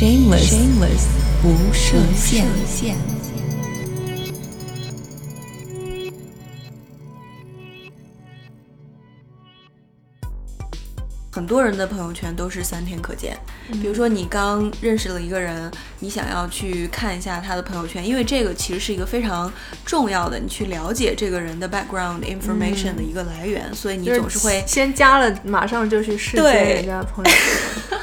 Shameless，, Shameless 不设限。很多人的朋友圈都是三天可见。比如说，你刚认识了一个人，你想要去看一下他的朋友圈，因为这个其实是一个非常重要的，你去了解这个人的 background information 的一个来源，所以你总是会先加了，马上就去试人家朋友圈。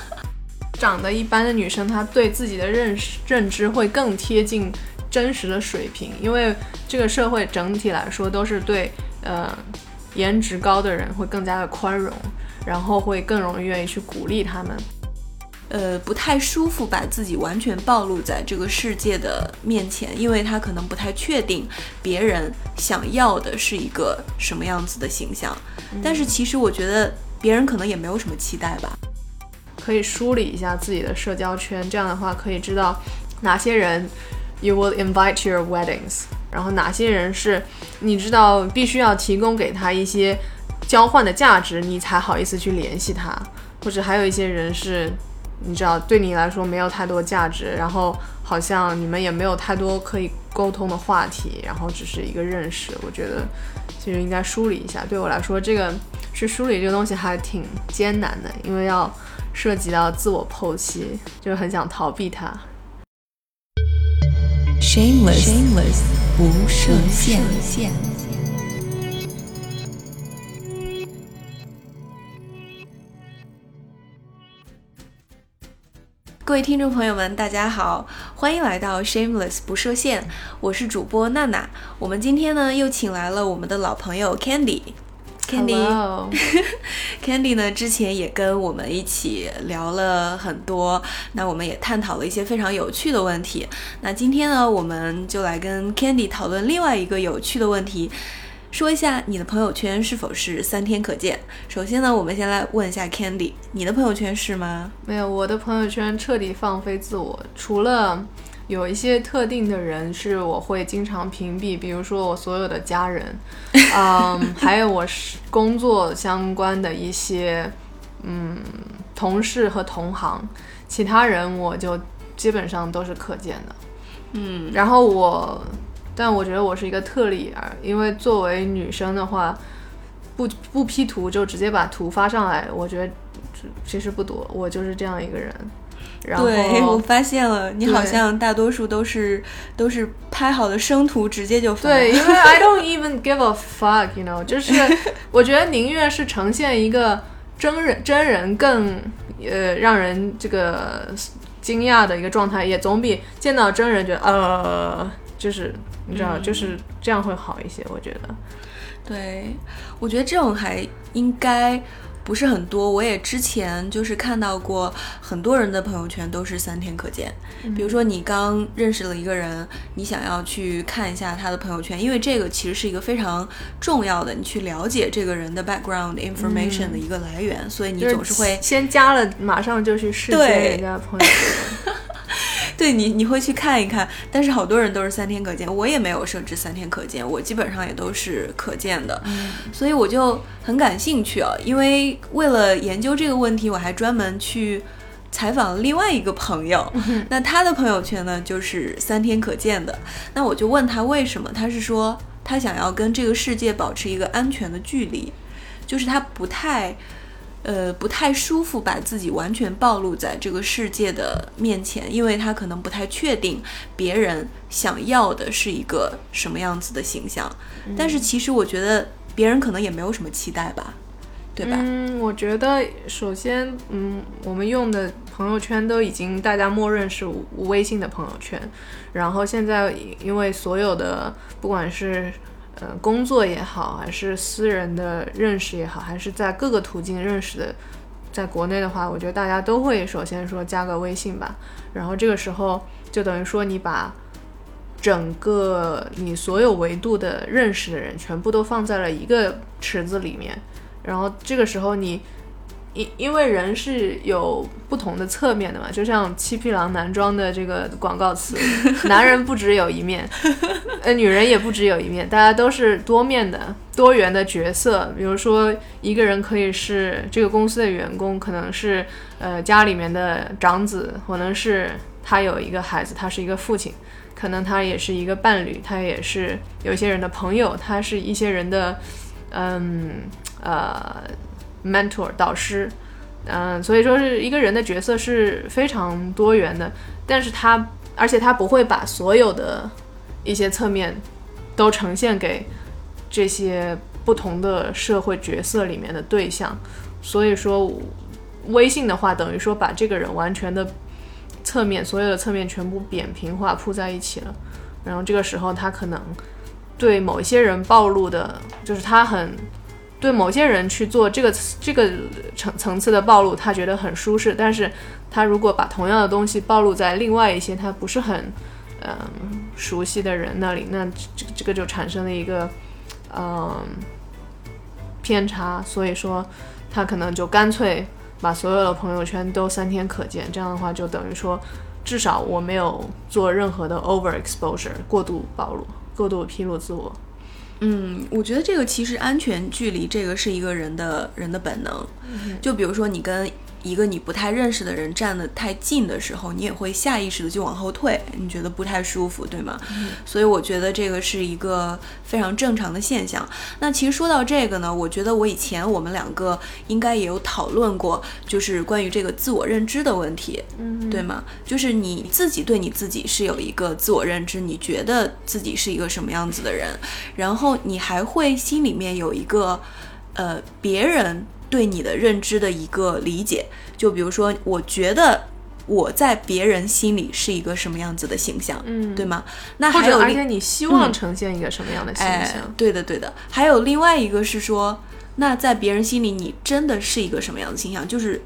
长得一般的女生，她对自己的认识认知会更贴近真实的水平，因为这个社会整体来说都是对呃颜值高的人会更加的宽容。然后会更容易愿意去鼓励他们，呃，不太舒服把自己完全暴露在这个世界的面前，因为他可能不太确定别人想要的是一个什么样子的形象。但是其实我觉得别人可能也没有什么期待吧。可以梳理一下自己的社交圈，这样的话可以知道哪些人 you will invite to your weddings，然后哪些人是你知道必须要提供给他一些。交换的价值，你才好意思去联系他，或者还有一些人是，你知道对你来说没有太多价值，然后好像你们也没有太多可以沟通的话题，然后只是一个认识。我觉得其实应该梳理一下。对我来说，这个去梳理这个东西还挺艰难的，因为要涉及到自我剖析，就很想逃避它。Shameless，Shameless，不设限。各位听众朋友们，大家好，欢迎来到 Shameless 不设限，我是主播娜娜。我们今天呢又请来了我们的老朋友 Candy。Candy，Candy 呢之前也跟我们一起聊了很多，那我们也探讨了一些非常有趣的问题。那今天呢，我们就来跟 Candy 讨论另外一个有趣的问题。说一下你的朋友圈是否是三天可见？首先呢，我们先来问一下 Candy，你的朋友圈是吗？没有，我的朋友圈彻底放飞自我，除了有一些特定的人是我会经常屏蔽，比如说我所有的家人，嗯，还有我是工作相关的一些嗯同事和同行，其他人我就基本上都是可见的，嗯，然后我。但我觉得我是一个特例啊，因为作为女生的话，不不 P 图就直接把图发上来，我觉得其实不多。我就是这样一个人。然对，我发现了，你好像大多数都是都是拍好的生图直接就发。对，因为 I don't even give a fuck，you know，就是 我觉得宁愿是呈现一个真人真人更呃让人这个惊讶的一个状态，也总比见到真人觉得呃就是。你知道，就是这样会好一些，我觉得。对，我觉得这种还应该不是很多。我也之前就是看到过很多人的朋友圈都是三天可见。比如说，你刚认识了一个人，你想要去看一下他的朋友圈，因为这个其实是一个非常重要的，你去了解这个人的 background information 的一个来源，所以你总是会先加了，马上就去试人家朋友圈。对你，你会去看一看，但是好多人都是三天可见，我也没有设置三天可见，我基本上也都是可见的，所以我就很感兴趣啊，因为为了研究这个问题，我还专门去采访了另外一个朋友，那他的朋友圈呢就是三天可见的，那我就问他为什么，他是说他想要跟这个世界保持一个安全的距离，就是他不太。呃，不太舒服把自己完全暴露在这个世界的面前，因为他可能不太确定别人想要的是一个什么样子的形象。但是其实我觉得别人可能也没有什么期待吧，对吧？嗯，我觉得首先，嗯，我们用的朋友圈都已经大家默认是微信的朋友圈，然后现在因为所有的不管是。呃，工作也好，还是私人的认识也好，还是在各个途径认识的，在国内的话，我觉得大家都会首先说加个微信吧。然后这个时候就等于说你把整个你所有维度的认识的人全部都放在了一个池子里面。然后这个时候你。因因为人是有不同的侧面的嘛，就像七匹狼男装的这个广告词，男人不只有一面，呃，女人也不只有一面，大家都是多面的。多元的角色，比如说一个人可以是这个公司的员工，可能是呃家里面的长子，可能是他有一个孩子，他是一个父亲，可能他也是一个伴侣，他也是有些人的朋友，他是一些人的嗯呃 mentor 导师，嗯，所以说是一个人的角色是非常多元的，但是他而且他不会把所有的一些侧面都呈现给。这些不同的社会角色里面的对象，所以说微信的话，等于说把这个人完全的侧面，所有的侧面全部扁平化铺在一起了。然后这个时候，他可能对某一些人暴露的，就是他很对某些人去做这个这个层层次的暴露，他觉得很舒适。但是他如果把同样的东西暴露在另外一些他不是很嗯熟悉的人那里，那这这个就产生了一个。嗯，偏差，所以说他可能就干脆把所有的朋友圈都三天可见，这样的话就等于说，至少我没有做任何的 overexposure 过度暴露、过度披露自我。嗯，我觉得这个其实安全距离这个是一个人的人的本能，就比如说你跟。一个你不太认识的人站得太近的时候，你也会下意识的就往后退，你觉得不太舒服，对吗？所以我觉得这个是一个非常正常的现象。那其实说到这个呢，我觉得我以前我们两个应该也有讨论过，就是关于这个自我认知的问题，嗯，对吗？就是你自己对你自己是有一个自我认知，你觉得自己是一个什么样子的人，然后你还会心里面有一个，呃，别人。对你的认知的一个理解，就比如说，我觉得我在别人心里是一个什么样子的形象，嗯，对吗？那还有，而且你希望呈现一个什么样的形象？对的，对的。还有另外一个是说，那在别人心里，你真的是一个什么样的形象？就是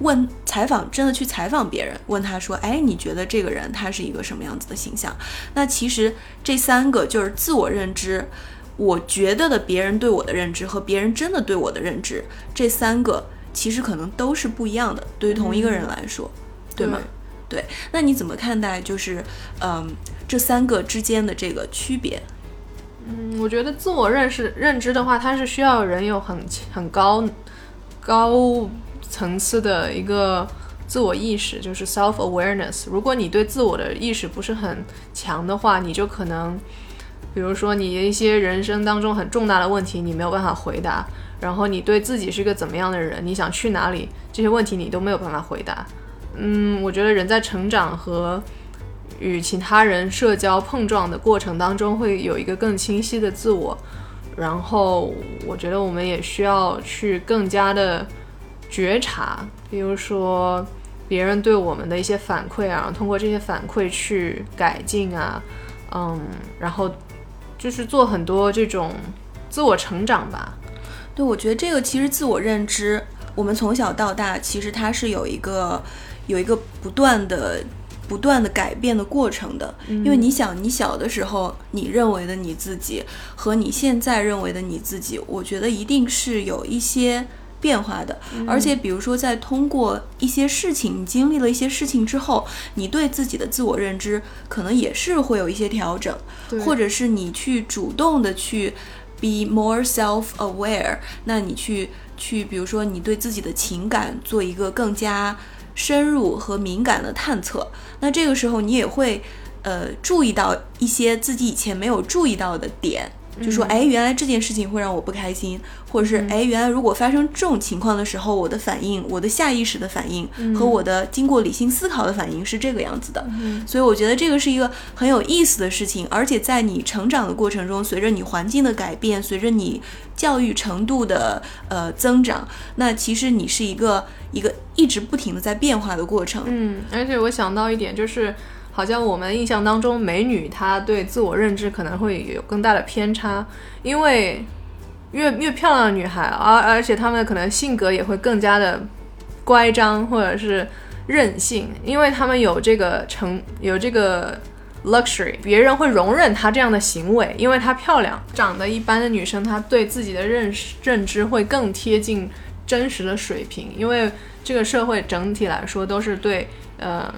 问采访，真的去采访别人，问他说，哎，你觉得这个人他是一个什么样子的形象？那其实这三个就是自我认知。我觉得的别人对我的认知和别人真的对我的认知，这三个其实可能都是不一样的。对于同一个人来说，对吗？对。那你怎么看待就是嗯这三个之间的这个区别？嗯，我觉得自我认识认知的话，它是需要人有很很高高层次的一个自我意识，就是 self awareness。如果你对自我的意识不是很强的话，你就可能。比如说，你的一些人生当中很重大的问题，你没有办法回答；然后你对自己是个怎么样的人，你想去哪里，这些问题你都没有办法回答。嗯，我觉得人在成长和与其他人社交碰撞的过程当中，会有一个更清晰的自我。然后，我觉得我们也需要去更加的觉察，比如说别人对我们的一些反馈啊，通过这些反馈去改进啊，嗯，然后。就是做很多这种自我成长吧。对，我觉得这个其实自我认知，我们从小到大其实它是有一个有一个不断的不断的改变的过程的。因为你想，你小的时候你认为的你自己和你现在认为的你自己，我觉得一定是有一些。变化的，而且比如说，在通过一些事情，你经历了一些事情之后，你对自己的自我认知可能也是会有一些调整，或者是你去主动的去 be more self-aware，那你去去，比如说你对自己的情感做一个更加深入和敏感的探测，那这个时候你也会呃注意到一些自己以前没有注意到的点。就说哎，原来这件事情会让我不开心，或者是哎，原来如果发生这种情况的时候，我的反应，我的下意识的反应和我的经过理性思考的反应是这个样子的。所以我觉得这个是一个很有意思的事情，而且在你成长的过程中，随着你环境的改变，随着你教育程度的呃增长，那其实你是一个一个一直不停的在变化的过程。嗯，而且我想到一点就是。好像我们印象当中，美女她对自我认知可能会有更大的偏差，因为越越漂亮的女孩，而而且她们可能性格也会更加的乖张或者是任性，因为她们有这个成有这个 luxury，别人会容忍她这样的行为，因为她漂亮。长得一般的女生，她对自己的认识认知会更贴近真实的水平，因为这个社会整体来说都是对呃。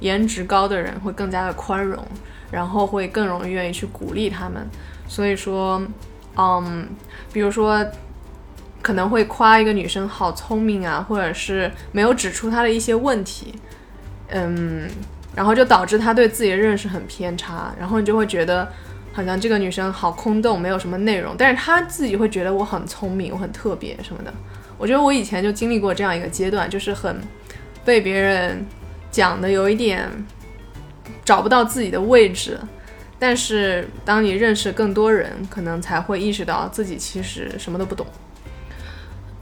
颜值高的人会更加的宽容，然后会更容易愿意去鼓励他们。所以说，嗯，比如说可能会夸一个女生好聪明啊，或者是没有指出她的一些问题，嗯，然后就导致她对自己的认识很偏差，然后你就会觉得好像这个女生好空洞，没有什么内容，但是她自己会觉得我很聪明，我很特别什么的。我觉得我以前就经历过这样一个阶段，就是很被别人讲的有一点找不到自己的位置。但是当你认识更多人，可能才会意识到自己其实什么都不懂。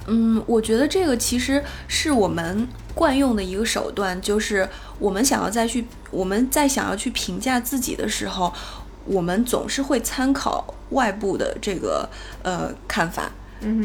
嗯，我觉得这个其实是我们惯用的一个手段，就是我们想要再去我们在想要去评价自己的时候，我们总是会参考外部的这个呃看法。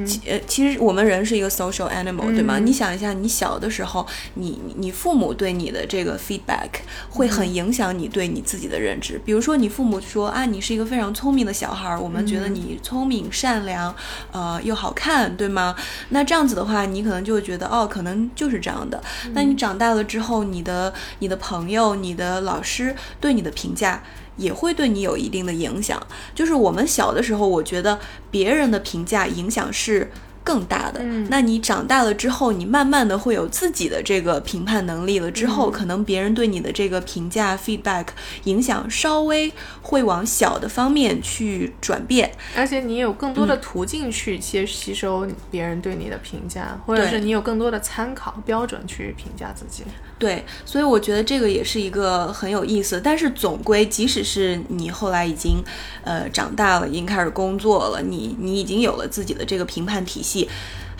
其呃，其实我们人是一个 social animal，对吗？你想一下，你小的时候，你你父母对你的这个 feedback 会很影响你对你自己的认知。比如说，你父母说啊，你是一个非常聪明的小孩，我们觉得你聪明、善良，呃，又好看，对吗？那这样子的话，你可能就会觉得，哦，可能就是这样的。那你长大了之后，你的你的朋友、你的老师对你的评价。也会对你有一定的影响。就是我们小的时候，我觉得别人的评价影响是。更大的，那你长大了之后，你慢慢的会有自己的这个评判能力了。之后，可能别人对你的这个评价 feedback 影响稍微会往小的方面去转变，而且你有更多的途径去接吸收别人对你的评价，或者是你有更多的参考标准去评价自己。对，所以我觉得这个也是一个很有意思。但是总归，即使是你后来已经呃长大了，已经开始工作了，你你已经有了自己的这个评判体系。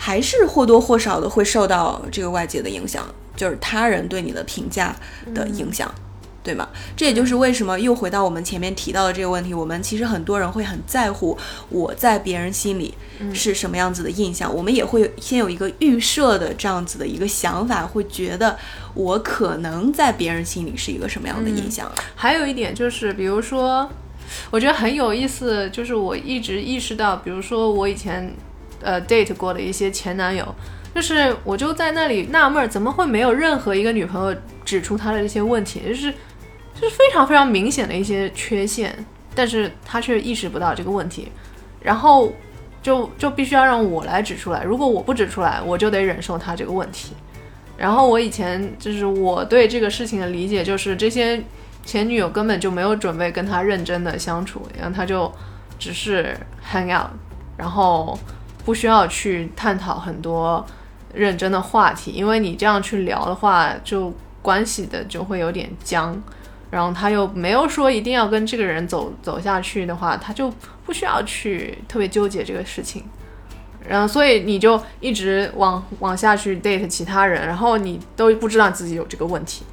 还是或多或少的会受到这个外界的影响，就是他人对你的评价的影响，对吗？这也就是为什么又回到我们前面提到的这个问题，我们其实很多人会很在乎我在别人心里是什么样子的印象，我们也会先有一个预设的这样子的一个想法，会觉得我可能在别人心里是一个什么样的印象。还有一点就是，比如说，我觉得很有意思，就是我一直意识到，比如说我以前。呃，date 过的一些前男友，就是我就在那里纳闷，怎么会没有任何一个女朋友指出他的这些问题，就是就是非常非常明显的一些缺陷，但是他却意识不到这个问题，然后就就必须要让我来指出来，如果我不指出来，我就得忍受他这个问题。然后我以前就是我对这个事情的理解，就是这些前女友根本就没有准备跟他认真的相处，然后他就只是 hang out，然后。不需要去探讨很多认真的话题，因为你这样去聊的话，就关系的就会有点僵。然后他又没有说一定要跟这个人走走下去的话，他就不需要去特别纠结这个事情。然后所以你就一直往往下去 date 其他人，然后你都不知道自己有这个问题。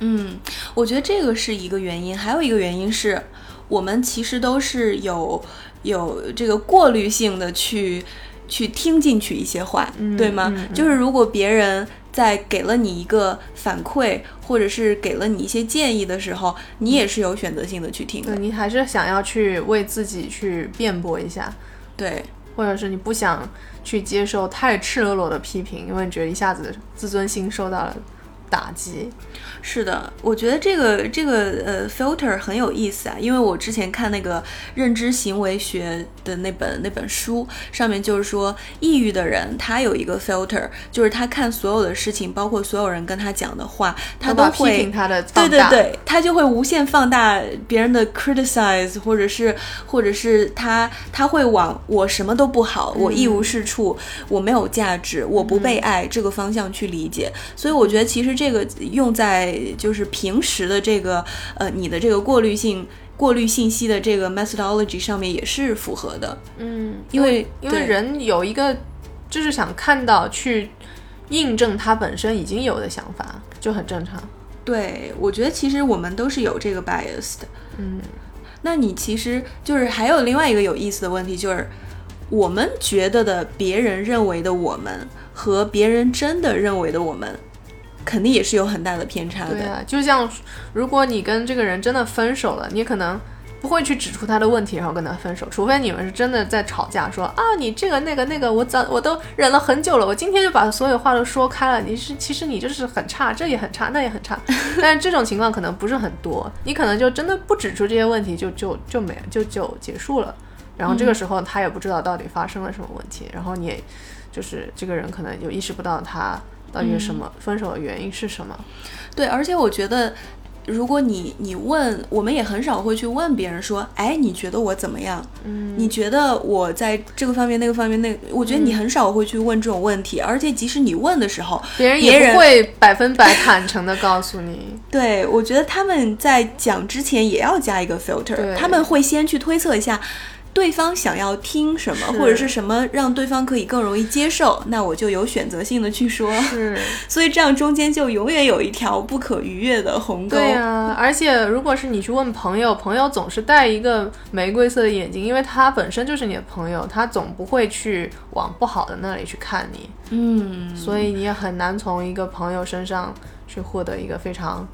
嗯，我觉得这个是一个原因，还有一个原因是我们其实都是有有这个过滤性的去。去听进去一些话，对吗？就是如果别人在给了你一个反馈，或者是给了你一些建议的时候，你也是有选择性的去听的。你还是想要去为自己去辩驳一下，对，或者是你不想去接受太赤裸裸的批评，因为你觉得一下子自尊心受到了打击。是的，我觉得这个这个呃 filter 很有意思啊，因为我之前看那个认知行为学的那本那本书，上面就是说，抑郁的人他有一个 filter，就是他看所有的事情，包括所有人跟他讲的话，他都会批评他的，对对对，他就会无限放大别人的 criticize，或者是或者是他他会往我什么都不好，我一无是处，我没有价值，我不被爱这个方向去理解，所以我觉得其实这个用在就是平时的这个呃，你的这个过滤性、过滤信息的这个 methodology 上面也是符合的。嗯，因为因为人有一个就是想看到去印证他本身已经有的想法，就很正常。对，我觉得其实我们都是有这个 bias 的。嗯，那你其实就是还有另外一个有意思的问题，就是我们觉得的别人认为的我们和别人真的认为的我们。肯定也是有很大的偏差的。对啊，就像如果你跟这个人真的分手了，你可能不会去指出他的问题，然后跟他分手，除非你们是真的在吵架，说啊，你这个那个那个，我早我都忍了很久了，我今天就把所有话都说开了。你是其实你就是很差，这也很差，那也很差。但是这种情况可能不是很多，你可能就真的不指出这些问题，就就就没就就结束了。然后这个时候他也不知道到底发生了什么问题，然后你也就是这个人可能就意识不到他到底是什么、分手的原因是什么。对，而且我觉得。如果你你问，我们也很少会去问别人说，哎，你觉得我怎么样？嗯，你觉得我在这个方面、那个方面、那，我觉得你很少会去问这种问题，而且即使你问的时候，别人也不会百分百坦诚的告诉你。对，我觉得他们在讲之前也要加一个 filter，他们会先去推测一下。对方想要听什么，或者是什么让对方可以更容易接受，那我就有选择性的去说。是，所以这样中间就永远有一条不可逾越的鸿沟。对啊，而且如果是你去问朋友，朋友总是戴一个玫瑰色的眼睛，因为他本身就是你的朋友，他总不会去往不好的那里去看你。嗯，所以你也很难从一个朋友身上去获得一个非常，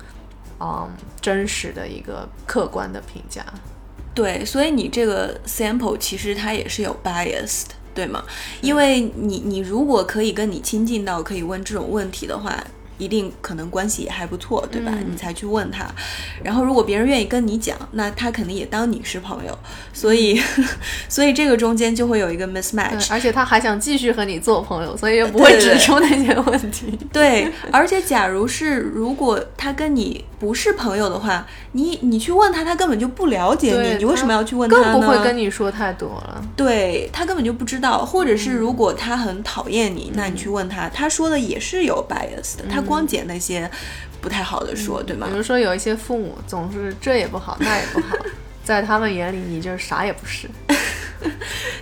嗯，真实的一个客观的评价。对，所以你这个 sample 其实它也是有 bias 的，对吗？因为你你如果可以跟你亲近到可以问这种问题的话。一定可能关系也还不错，对吧？你才去问他，然后如果别人愿意跟你讲，那他肯定也当你是朋友，所以，所以这个中间就会有一个 mismatch，而且他还想继续和你做朋友，所以也不会指出那些问题。对，而且假如是如果他跟你不是朋友的话，你你去问他，他根本就不了解你，你为什么要去问他呢？更不会跟你说太多了。对他根本就不知道，或者是如果他很讨厌你，那你去问他，他说的也是有 bias 的，他。光捡那些不太好的说，对吗？比如说有一些父母总是这也不好那也不好，在他们眼里你就是啥也不是。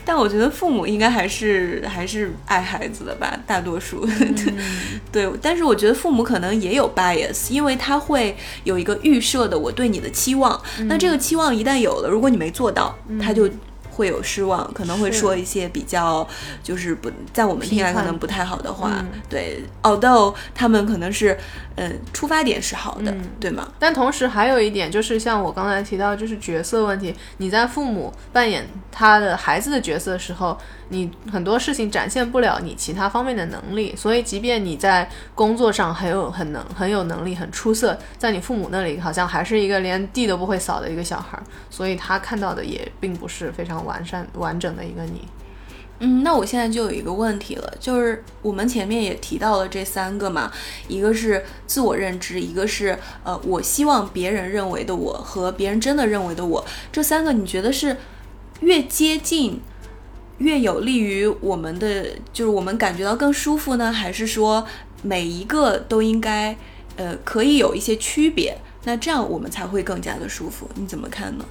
但我觉得父母应该还是还是爱孩子的吧，大多数。对，但是我觉得父母可能也有 bias，因为他会有一个预设的我对你的期望，那这个期望一旦有了，如果你没做到，他就。会有失望，可能会说一些比较就是不在我们听来可能不太好的话。对，although 他们可能是，嗯，出发点是好的，对吗？但同时还有一点就是，像我刚才提到，就是角色问题。你在父母扮演他的孩子的角色的时候。你很多事情展现不了你其他方面的能力，所以即便你在工作上很有很能很有能力很出色，在你父母那里好像还是一个连地都不会扫的一个小孩，所以他看到的也并不是非常完善完整的一个你。嗯，那我现在就有一个问题了，就是我们前面也提到了这三个嘛，一个是自我认知，一个是呃我希望别人认为的我和别人真的认为的我，这三个你觉得是越接近？越有利于我们的，就是我们感觉到更舒服呢，还是说每一个都应该，呃，可以有一些区别？那这样我们才会更加的舒服。你怎么看呢？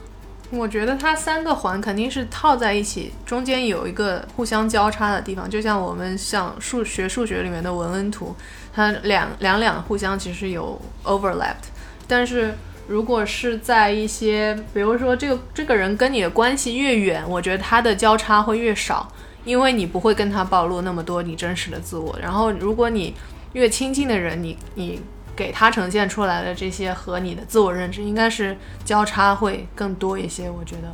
我觉得它三个环肯定是套在一起，中间有一个互相交叉的地方，就像我们像数学数学里面的文恩图，它两两两互相其实有 overlapped，但是。如果是在一些，比如说这个这个人跟你的关系越远，我觉得他的交叉会越少，因为你不会跟他暴露那么多你真实的自我。然后，如果你越亲近的人，你你给他呈现出来的这些和你的自我认知，应该是交叉会更多一些。我觉得，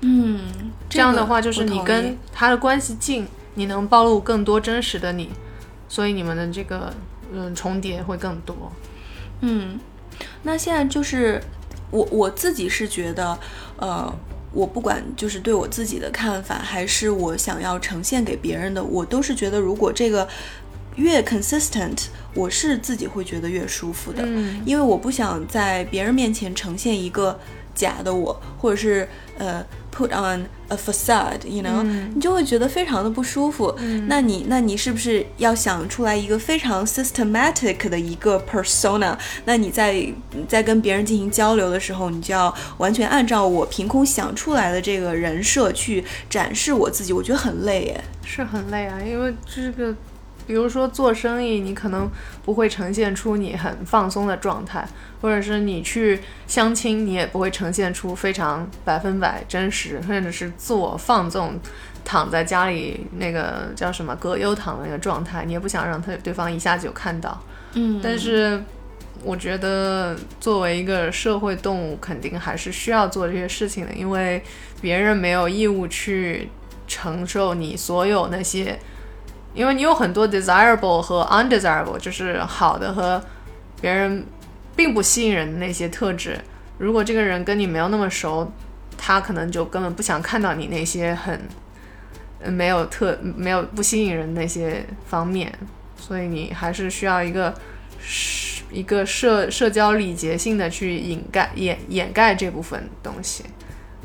嗯，这样的话就是你跟他的关系近，你能暴露更多真实的你，所以你们的这个嗯重叠会更多，嗯。那现在就是我我自己是觉得，呃，我不管就是对我自己的看法，还是我想要呈现给别人的，我都是觉得如果这个越 consistent，我是自己会觉得越舒服的，嗯因为我不想在别人面前呈现一个假的我，或者是呃。Put on a facade，you know，你就会觉得非常的不舒服。那你，那你是不是要想出来一个非常 systematic 的一个 persona？那你在在跟别人进行交流的时候，你就要完全按照我凭空想出来的这个人设去展示我自己。我觉得很累耶，是很累啊，因为这个。比如说做生意，你可能不会呈现出你很放松的状态，或者是你去相亲，你也不会呈现出非常百分百真实，甚至是自我放纵，躺在家里那个叫什么葛优躺的那个状态，你也不想让他对方一下子就看到。嗯，但是我觉得作为一个社会动物，肯定还是需要做这些事情的，因为别人没有义务去承受你所有那些。因为你有很多 desirable 和 undesirable，就是好的和别人并不吸引人的那些特质。如果这个人跟你没有那么熟，他可能就根本不想看到你那些很没有特没有不吸引人的那些方面，所以你还是需要一个一个社社交礼节性的去掩盖掩掩盖这部分东西，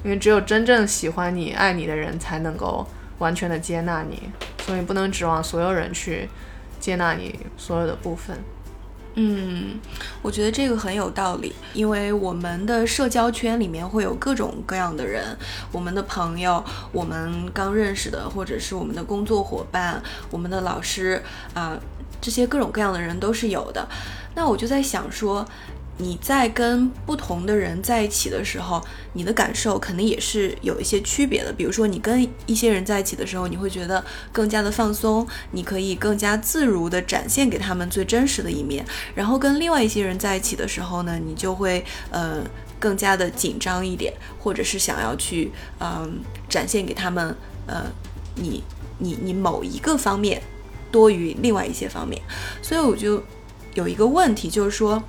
因为只有真正喜欢你爱你的人才能够完全的接纳你，所以不能指望所有人去接纳你所有的部分。嗯，我觉得这个很有道理，因为我们的社交圈里面会有各种各样的人，我们的朋友，我们刚认识的，或者是我们的工作伙伴，我们的老师啊，这些各种各样的人都是有的。那我就在想说。你在跟不同的人在一起的时候，你的感受肯定也是有一些区别的。比如说，你跟一些人在一起的时候，你会觉得更加的放松，你可以更加自如的展现给他们最真实的一面。然后跟另外一些人在一起的时候呢，你就会呃更加的紧张一点，或者是想要去嗯展现给他们呃你你你某一个方面多于另外一些方面。所以我就有一个问题，就是说。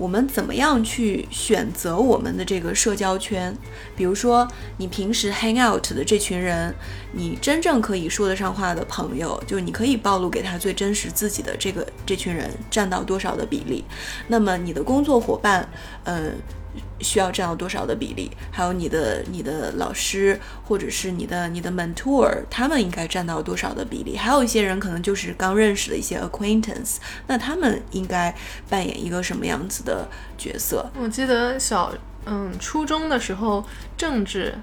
我们怎么样去选择我们的这个社交圈？比如说，你平时 hang out 的这群人，你真正可以说得上话的朋友，就是你可以暴露给他最真实自己的这个这群人占到多少的比例？那么你的工作伙伴，嗯。需要占到多少的比例？还有你的你的老师或者是你的你的 mentor，他们应该占到多少的比例？还有一些人可能就是刚认识的一些 acquaintance，那他们应该扮演一个什么样子的角色？我记得小嗯初中的时候，政治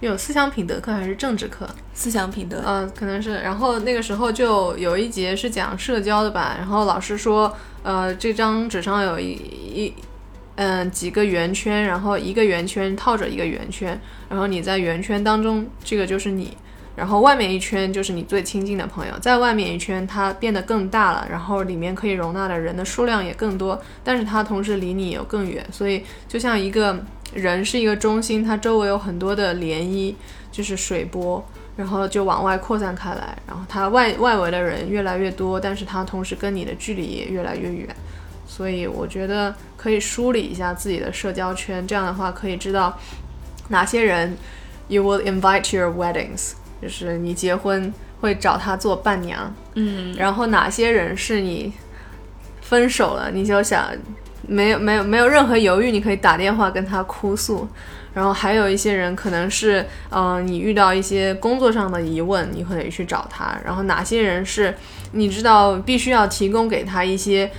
有思想品德课还是政治课？思想品德，嗯，可能是。然后那个时候就有一节是讲社交的吧，然后老师说，呃，这张纸上有一一。嗯，几个圆圈，然后一个圆圈套着一个圆圈，然后你在圆圈当中，这个就是你，然后外面一圈就是你最亲近的朋友，在外面一圈它变得更大了，然后里面可以容纳的人的数量也更多，但是它同时离你有更远，所以就像一个人是一个中心，它周围有很多的涟漪，就是水波，然后就往外扩散开来，然后它外外围的人越来越多，但是它同时跟你的距离也越来越远。所以我觉得可以梳理一下自己的社交圈，这样的话可以知道哪些人 you will invite to your weddings，就是你结婚会找他做伴娘，嗯，然后哪些人是你分手了，你就想没有没有没有任何犹豫，你可以打电话跟他哭诉，然后还有一些人可能是嗯你遇到一些工作上的疑问，你可以去找他，然后哪些人是你知道必须要提供给他一些。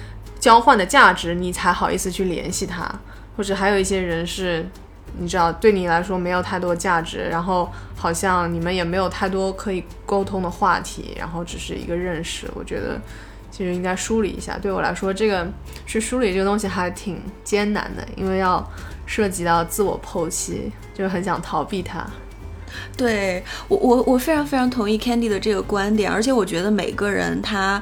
交换的价值，你才好意思去联系他，或者还有一些人是，你知道，对你来说没有太多价值，然后好像你们也没有太多可以沟通的话题，然后只是一个认识。我觉得其实应该梳理一下。对我来说，这个去梳理这个东西还挺艰难的，因为要涉及到自我剖析，就很想逃避它。对我，我我非常非常同意 Candy 的这个观点，而且我觉得每个人他。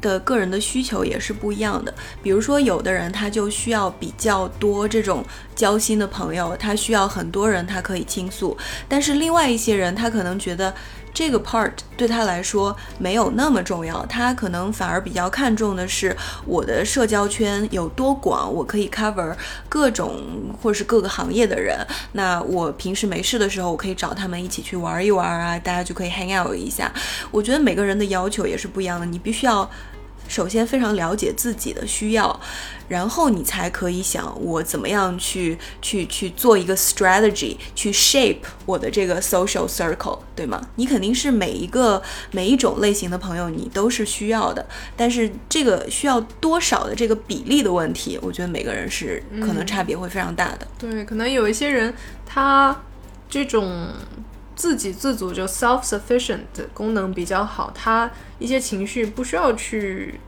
的个人的需求也是不一样的，比如说有的人他就需要比较多这种交心的朋友，他需要很多人他可以倾诉，但是另外一些人他可能觉得这个 part 对他来说没有那么重要，他可能反而比较看重的是我的社交圈有多广，我可以 cover 各种或是各个行业的人，那我平时没事的时候我可以找他们一起去玩一玩啊，大家就可以 hang out 一下。我觉得每个人的要求也是不一样的，你必须要。首先，非常了解自己的需要，然后你才可以想我怎么样去去去做一个 strategy，去 shape 我的这个 social circle，对吗？你肯定是每一个每一种类型的朋友，你都是需要的，但是这个需要多少的这个比例的问题，我觉得每个人是可能差别会非常大的。对，可能有一些人他这种。自给自足就 self sufficient 的功能比较好，他一些情绪不需要去，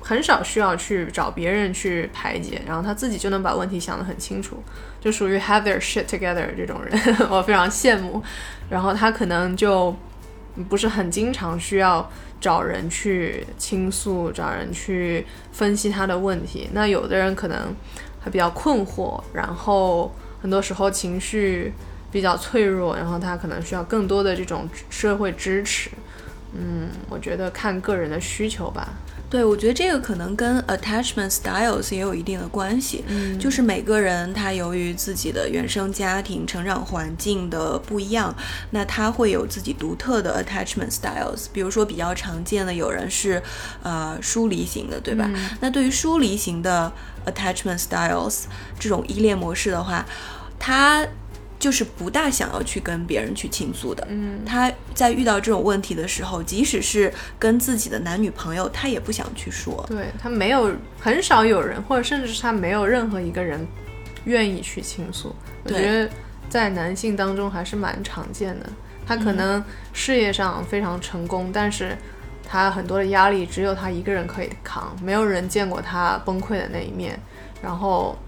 很少需要去找别人去排解，然后他自己就能把问题想得很清楚，就属于 have their shit together 这种人，我非常羡慕。然后他可能就不是很经常需要找人去倾诉，找人去分析他的问题。那有的人可能还比较困惑，然后很多时候情绪。比较脆弱，然后他可能需要更多的这种社会支持，嗯，我觉得看个人的需求吧。对，我觉得这个可能跟 attachment styles 也有一定的关系。嗯就是每个人他由于自己的原生家庭、成长环境的不一样，那他会有自己独特的 attachment styles。比如说比较常见的，有人是呃疏离型的，对吧？那对于疏离型的 attachment styles 这种依恋模式的话，他就是不大想要去跟别人去倾诉的。嗯他在遇到这种问题的时候，即使是跟自己的男女朋友，他也不想去说。对他没有很少有人，或者甚至是他没有任何一个人愿意去倾诉。我觉得在男性当中还是蛮常见的。他可能事业上非常成功，但是他很多的压力只有他一个人可以扛，没有人见过他崩溃的那一面。然后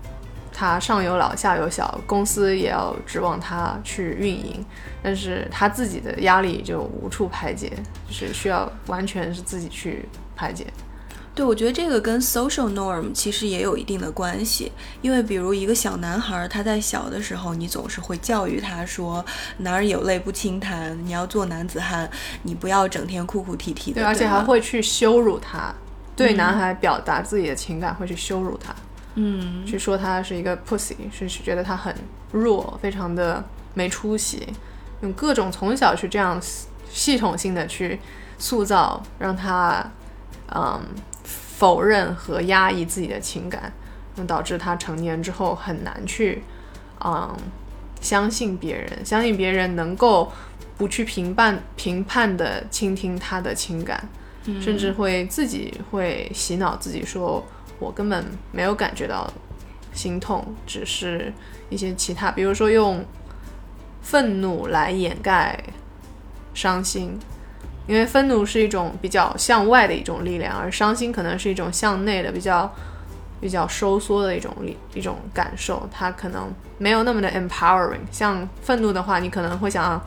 他上有老下有小，公司也要指望他去运营，但是他自己的压力就无处排解，就是需要完全是自己去排解。对，我觉得这个跟 social norm 其实也有一定的关系，因为比如一个小男孩儿，他在小的时候，你总是会教育他说“男儿有泪不轻弹”，你要做男子汉，你不要整天哭哭啼啼的，对，而且还会去羞辱他，对男孩表达自己的情感，会去羞辱他，嗯，去说他是一个 pussy，是是觉得他很弱，非常的没出息，用各种从小去这样系系统性的去塑造，让他嗯否认和压抑自己的情感，那导致他成年之后很难去嗯相信别人，相信别人能够不去评判评判的倾听他的情感。甚至会自己会洗脑自己说，我根本没有感觉到心痛，只是一些其他，比如说用愤怒来掩盖伤心，因为愤怒是一种比较向外的一种力量，而伤心可能是一种向内的比较比较收缩的一种力一种感受，它可能没有那么的 empowering。像愤怒的话，你可能会想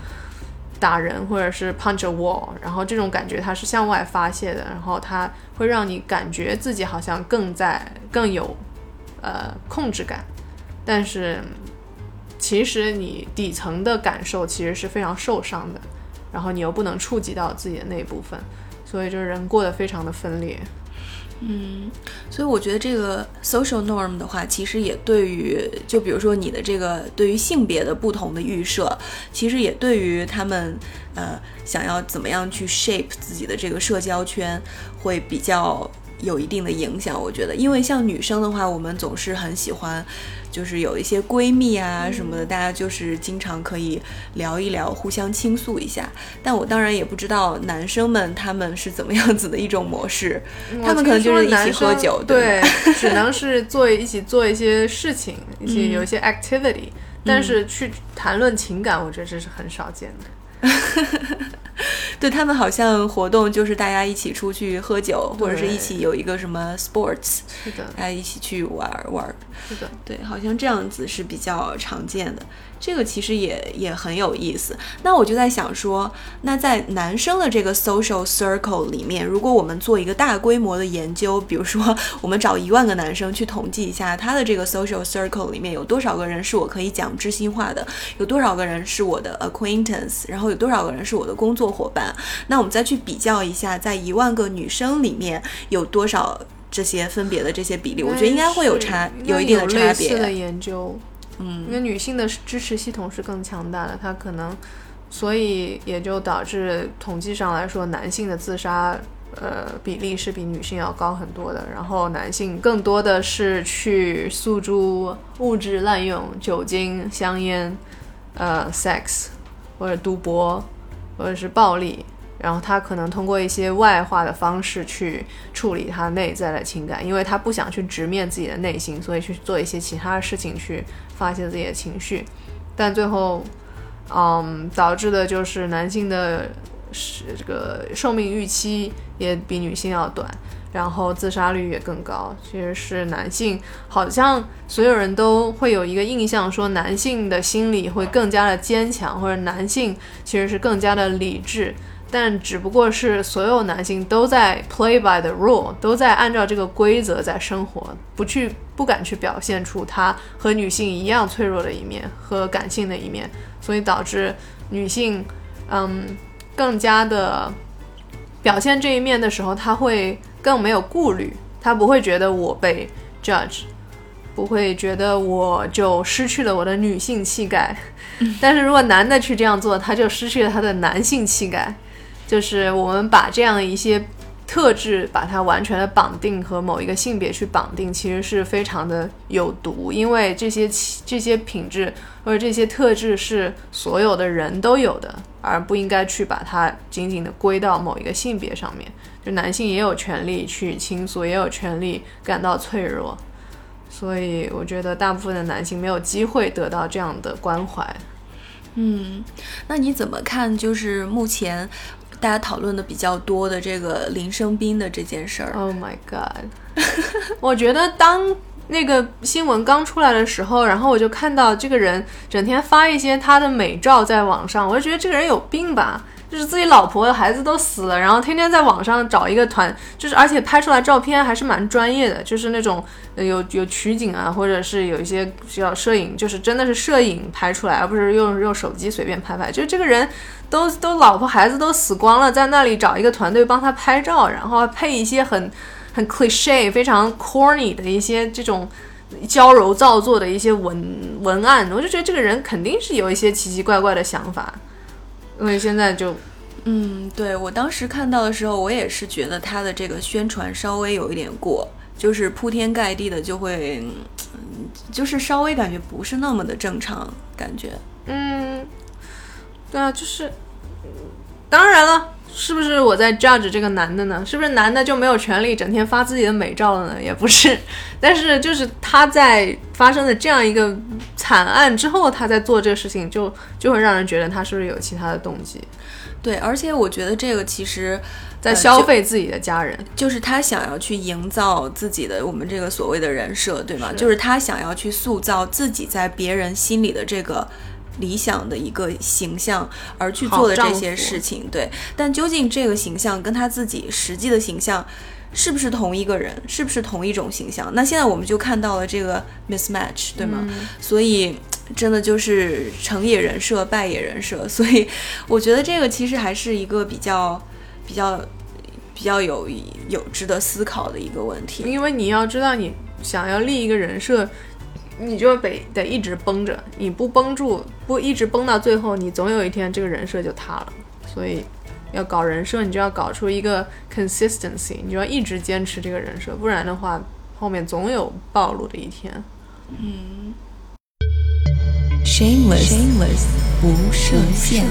打人或者是 punch a wall，然后这种感觉它是向外发泄的，然后它会让你感觉自己好像更在更有呃控制感，但是其实你底层的感受其实是非常受伤的，然后你又不能触及到自己的那一部分，所以就是人过得非常的分裂。嗯，所以我觉得这个 social norm 的话，其实也对于，就比如说你的这个对于性别的不同的预设，其实也对于他们呃想要怎么样去 shape 自己的这个社交圈，会比较有一定的影响。我觉得，因为像女生的话，我们总是很喜欢。就是有一些闺蜜啊什么的，大家就是经常可以聊一聊，互相倾诉一下。但我当然也不知道男生们他们是怎么样子的一种模式，他们可能就是一起喝酒，对，只能是做一起做一些事情，一起有一些 activity，、但是去谈论情感，我觉得这是很少见的。对他们好像活动就是大家一起出去喝酒，或者是一起有一个什么 sports，是的，大家一起去玩玩。是的，对，好像这样子是比较常见的。这个其实也也很有意思。那我就在想说，那在男生的这个 social circle 里面，如果我们做一个大规模的研究，比如说我们找一万个男生去统计一下他的这个 social circle 里面有多少个人是我可以讲知心话的，有多少个人是我的 acquaintance，然后有多少个人是我的工作伙伴，那我们再去比较一下，在一万个女生里面有多少这些分别的这些比例，我觉得应该会有差，有一定的差类似的别。研究，因为女性的支持系统是更强大的，她可能，所以也就导致统计上来说，男性的自杀呃比例是比女性要高很多的。然后男性更多的是去诉诸物质滥用、酒精、香烟、呃 sex 或者赌博或者是暴力。然后他可能通过一些外化的方式去处理他内在的情感，因为他不想去直面自己的内心，所以去做一些其他的事情去发泄自己的情绪。但最后，嗯，导致的就是男性的是这个寿命预期也比女性要短，然后自杀率也更高。其实是男性，好像所有人都会有一个印象，说男性的心理会更加的坚强，或者男性其实是更加的理智。但只不过是所有男性都在 play by the rule，都在按照这个规则在生活，不去不敢去表现出他和女性一样脆弱的一面和感性的一面，所以导致女性，嗯，更加的表现这一面的时候，他会更没有顾虑，他不会觉得我被 judge，不会觉得我就失去了我的女性气概。但是如果男的去这样做，他就失去了他的男性气概。就是我们把这样一些特质，把它完全的绑定和某一个性别去绑定，其实是非常的有毒，因为这些这些品质或者这些特质是所有的人都有的，而不应该去把它紧紧的归到某一个性别上面。就男性也有权利去倾诉，也有权利感到脆弱，所以我觉得大部分的男性没有机会得到这样的关怀。嗯，那你怎么看？就是目前。大家讨论的比较多的这个林生斌的这件事儿。Oh my god！我觉得当那个新闻刚出来的时候，然后我就看到这个人整天发一些他的美照在网上，我就觉得这个人有病吧。就是自己老婆孩子都死了，然后天天在网上找一个团，就是而且拍出来照片还是蛮专业的，就是那种有有取景啊，或者是有一些需要摄影，就是真的是摄影拍出来，而不是用用手机随便拍拍。就这个人都都老婆孩子都死光了，在那里找一个团队帮他拍照，然后配一些很很 cliche、非常 corny 的一些这种娇柔造作的一些文文案，我就觉得这个人肯定是有一些奇奇怪怪的想法。因为现在就，嗯，对我当时看到的时候，我也是觉得他的这个宣传稍微有一点过，就是铺天盖地的就会，就是稍微感觉不是那么的正常感觉。嗯，对啊，就是，当然了。是不是我在 judge 这个男的呢？是不是男的就没有权利整天发自己的美照了呢？也不是，但是就是他在发生的这样一个惨案之后，他在做这个事情，就就会让人觉得他是不是有其他的动机？对，而且我觉得这个其实在消费自己的家人，就是他想要去营造自己的我们这个所谓的人设，对吗？就是他想要去塑造自己在别人心里的这个。理想的一个形象而去做的这些事情，对，但究竟这个形象跟他自己实际的形象是不是同一个人，是不是同一种形象？那现在我们就看到了这个 mismatch，对吗？所以真的就是成也人设，败也人设。所以我觉得这个其实还是一个比较、比较、比较有有值得思考的一个问题。因为你要知道，你想要立一个人设。你就得得一直绷着，你不绷住，不一直绷到最后，你总有一天这个人设就塌了。所以，要搞人设，你就要搞出一个 consistency，你就要一直坚持这个人设，不然的话，后面总有暴露的一天。嗯，shameless，shameless，不设限。